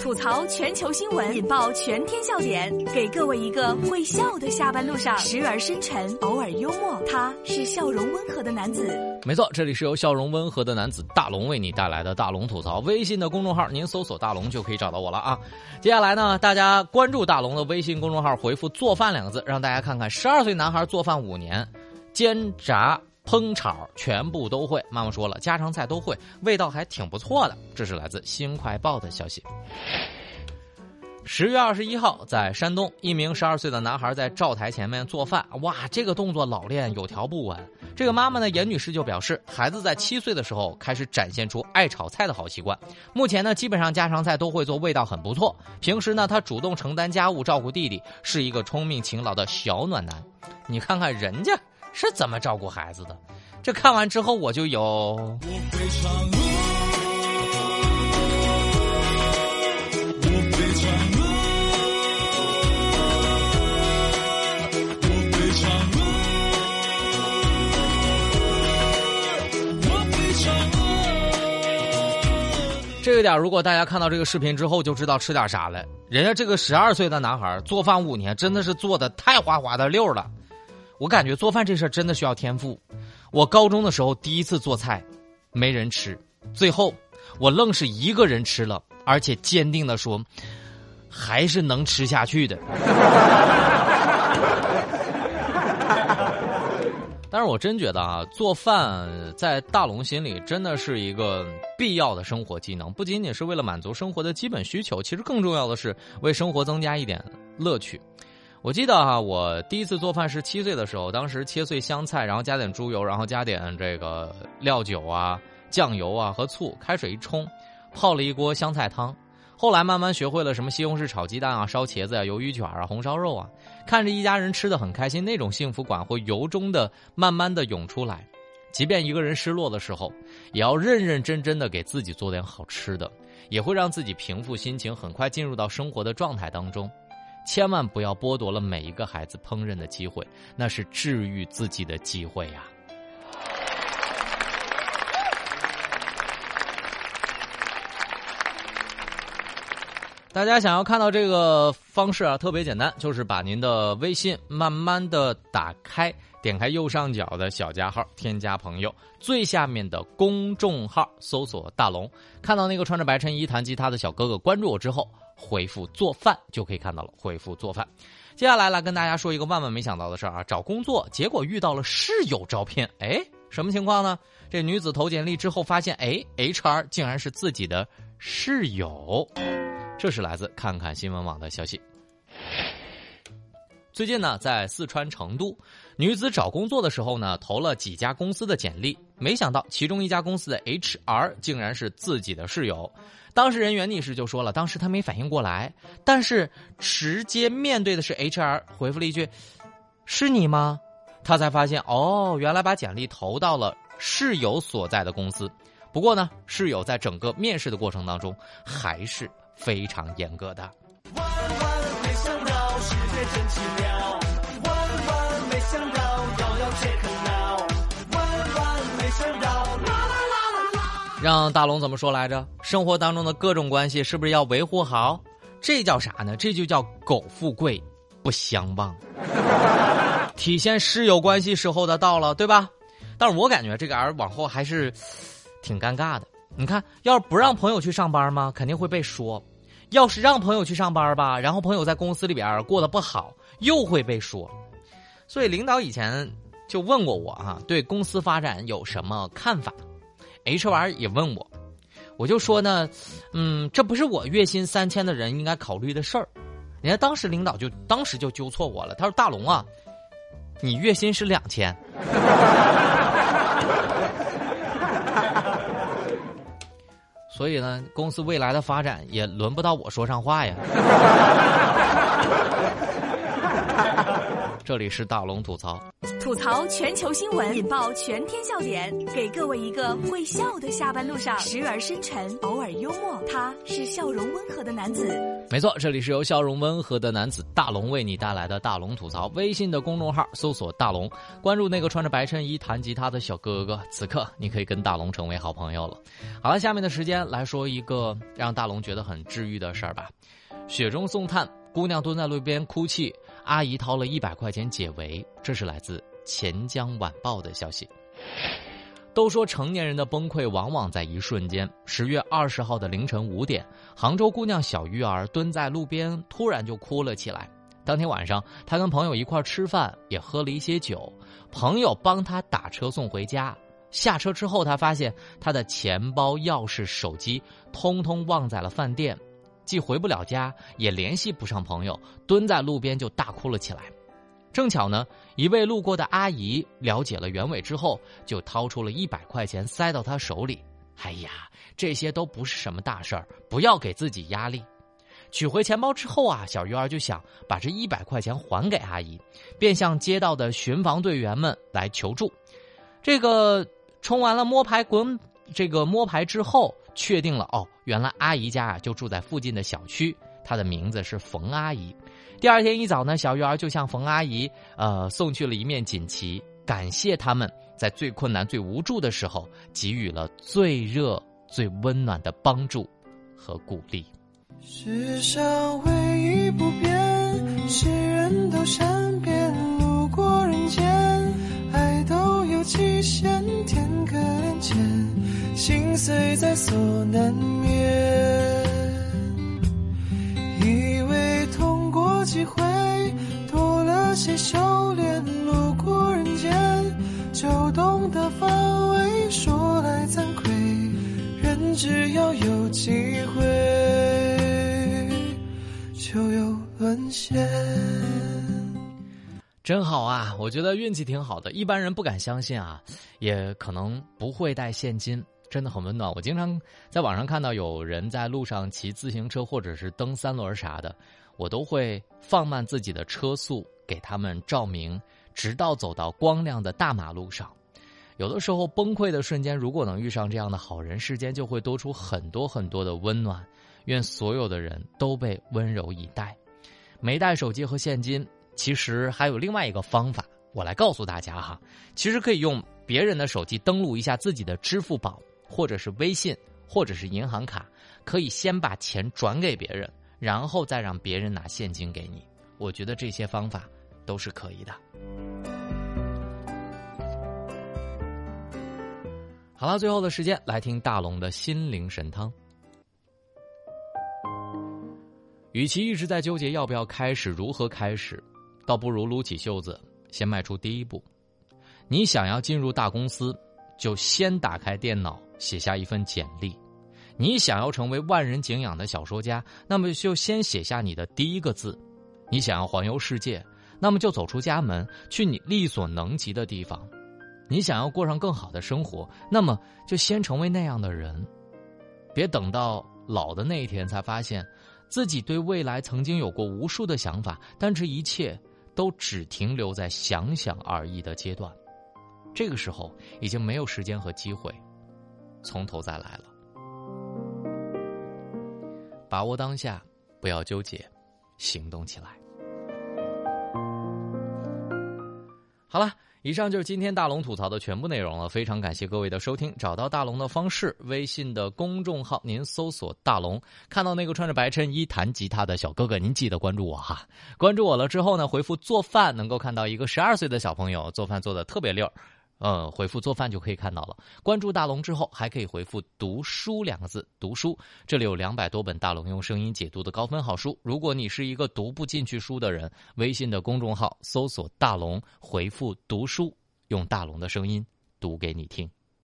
吐槽全球新闻，引爆全天笑点，给各位一个会笑的下班路上，时而深沉，偶尔幽默。他是笑容温和的男子。没错，这里是由笑容温和的男子大龙为你带来的大龙吐槽。微信的公众号，您搜索“大龙”就可以找到我了啊。接下来呢，大家关注大龙的微信公众号，回复“做饭”两个字，让大家看看十二岁男孩做饭五年，煎炸。烹炒全部都会，妈妈说了，家常菜都会，味道还挺不错的。这是来自《新快报》的消息。十月二十一号，在山东，一名十二岁的男孩在灶台前面做饭，哇，这个动作老练，有条不紊。这个妈妈呢，严女士就表示，孩子在七岁的时候开始展现出爱炒菜的好习惯，目前呢，基本上家常菜都会做，味道很不错。平时呢，他主动承担家务，照顾弟弟，是一个聪明勤劳的小暖男。你看看人家。是怎么照顾孩子的？这看完之后我就有。这个点，如果大家看到这个视频之后，就知道吃点啥了。人家这个十二岁的男孩做饭五年，真的是做的太滑滑的溜了。我感觉做饭这事儿真的需要天赋。我高中的时候第一次做菜，没人吃，最后我愣是一个人吃了，而且坚定的说，还是能吃下去的。但是我真觉得啊，做饭在大龙心里真的是一个必要的生活技能，不仅仅是为了满足生活的基本需求，其实更重要的是为生活增加一点乐趣。我记得哈，我第一次做饭是七岁的时候，当时切碎香菜，然后加点猪油，然后加点这个料酒啊、酱油啊和醋，开水一冲，泡了一锅香菜汤。后来慢慢学会了什么西红柿炒鸡蛋啊、烧茄子啊、鱿鱼卷啊、红烧肉啊，看着一家人吃的很开心，那种幸福感会由衷的慢慢的涌出来。即便一个人失落的时候，也要认认真真的给自己做点好吃的，也会让自己平复心情，很快进入到生活的状态当中。千万不要剥夺了每一个孩子烹饪的机会，那是治愈自己的机会呀！大家想要看到这个方式啊，特别简单，就是把您的微信慢慢的打开，点开右上角的小加号，添加朋友，最下面的公众号搜索“大龙”，看到那个穿着白衬衣弹吉他的小哥哥，关注我之后。回复做饭就可以看到了。回复做饭，接下来来跟大家说一个万万没想到的事儿啊！找工作结果遇到了室友招聘，哎，什么情况呢？这女子投简历之后发现，哎，HR 竟然是自己的室友。这是来自看看新闻网的消息。最近呢，在四川成都，女子找工作的时候呢，投了几家公司的简历，没想到其中一家公司的 HR 竟然是自己的室友。当事人袁女士就说了，当时她没反应过来，但是直接面对的是 HR，回复了一句：“是你吗？”她才发现，哦，原来把简历投到了室友所在的公司。不过呢，室友在整个面试的过程当中还是非常严格的。万万没想到世界真奇妙，万万没想到，让大龙怎么说来着？生活当中的各种关系是不是要维护好？这叫啥呢？这就叫苟富贵，不相忘。体现室友关系时候的到了，对吧？但是我感觉这个儿往后还是挺尴尬的。你看，要是不让朋友去上班吗？肯定会被说。要是让朋友去上班吧，然后朋友在公司里边过得不好，又会被说。所以领导以前就问过我哈，对公司发展有什么看法？HR 也问我，我就说呢，嗯，这不是我月薪三千的人应该考虑的事儿。人家当时领导就当时就纠错我了，他说：“大龙啊，你月薪是两千。”所以呢，公司未来的发展也轮不到我说上话呀。这里是大龙吐槽，吐槽全球新闻，引爆全天笑点，给各位一个会笑的下班路上，时而深沉，偶尔幽默，他是笑容温和的男子。没错，这里是由笑容温和的男子大龙为你带来的大龙吐槽。微信的公众号搜索大龙，关注那个穿着白衬衣弹吉他的小哥哥，此刻你可以跟大龙成为好朋友了。好了，下面的时间来说一个让大龙觉得很治愈的事儿吧。雪中送炭，姑娘蹲在路边哭泣，阿姨掏了一百块钱解围。这是来自钱江晚报的消息。都说成年人的崩溃往往在一瞬间。十月二十号的凌晨五点，杭州姑娘小鱼儿蹲在路边，突然就哭了起来。当天晚上，她跟朋友一块吃饭，也喝了一些酒。朋友帮她打车送回家。下车之后，她发现她的钱包、钥匙、手机通通忘在了饭店，既回不了家，也联系不上朋友，蹲在路边就大哭了起来。正巧呢，一位路过的阿姨了解了原委之后，就掏出了一百块钱塞到他手里。哎呀，这些都不是什么大事儿，不要给自己压力。取回钱包之后啊，小鱼儿就想把这一百块钱还给阿姨，便向街道的巡防队员们来求助。这个冲完了摸牌滚，这个摸牌之后，确定了哦，原来阿姨家啊就住在附近的小区，她的名字是冯阿姨。第二天一早呢，小鱼儿就向冯阿姨呃送去了一面锦旗，感谢他们在最困难、最无助的时候给予了最热、最温暖的帮助和鼓励。世上唯一不变，是人都善所难免。以为痛过几回多了些修炼，路过人间就懂得防卫。说来惭愧，人只要有机会就有沦陷。真好啊！我觉得运气挺好的，一般人不敢相信啊，也可能不会带现金，真的很温暖。我经常在网上看到有人在路上骑自行车或者是蹬三轮啥的。我都会放慢自己的车速，给他们照明，直到走到光亮的大马路上。有的时候崩溃的瞬间，如果能遇上这样的好人，世间就会多出很多很多的温暖。愿所有的人都被温柔以待。没带手机和现金，其实还有另外一个方法，我来告诉大家哈。其实可以用别人的手机登录一下自己的支付宝，或者是微信，或者是银行卡，可以先把钱转给别人。然后再让别人拿现金给你，我觉得这些方法都是可以的。好了，最后的时间来听大龙的心灵神汤。与其一直在纠结要不要开始、如何开始，倒不如撸起袖子，先迈出第一步。你想要进入大公司，就先打开电脑，写下一份简历。你想要成为万人敬仰的小说家，那么就先写下你的第一个字；你想要环游世界，那么就走出家门，去你力所能及的地方；你想要过上更好的生活，那么就先成为那样的人。别等到老的那一天才发现，自己对未来曾经有过无数的想法，但这一切都只停留在想想而已的阶段。这个时候已经没有时间和机会从头再来了。把握当下，不要纠结，行动起来。好了，以上就是今天大龙吐槽的全部内容了。非常感谢各位的收听。找到大龙的方式：微信的公众号，您搜索“大龙”，看到那个穿着白衬衣弹吉他的小哥哥，您记得关注我哈。关注我了之后呢，回复“做饭”，能够看到一个十二岁的小朋友做饭做的特别溜儿。呃，回复做饭就可以看到了。关注大龙之后，还可以回复“读书”两个字，读书。这里有两百多本大龙用声音解读的高分好书。如果你是一个读不进去书的人，微信的公众号搜索“大龙”，回复“读书”，用大龙的声音读给你听。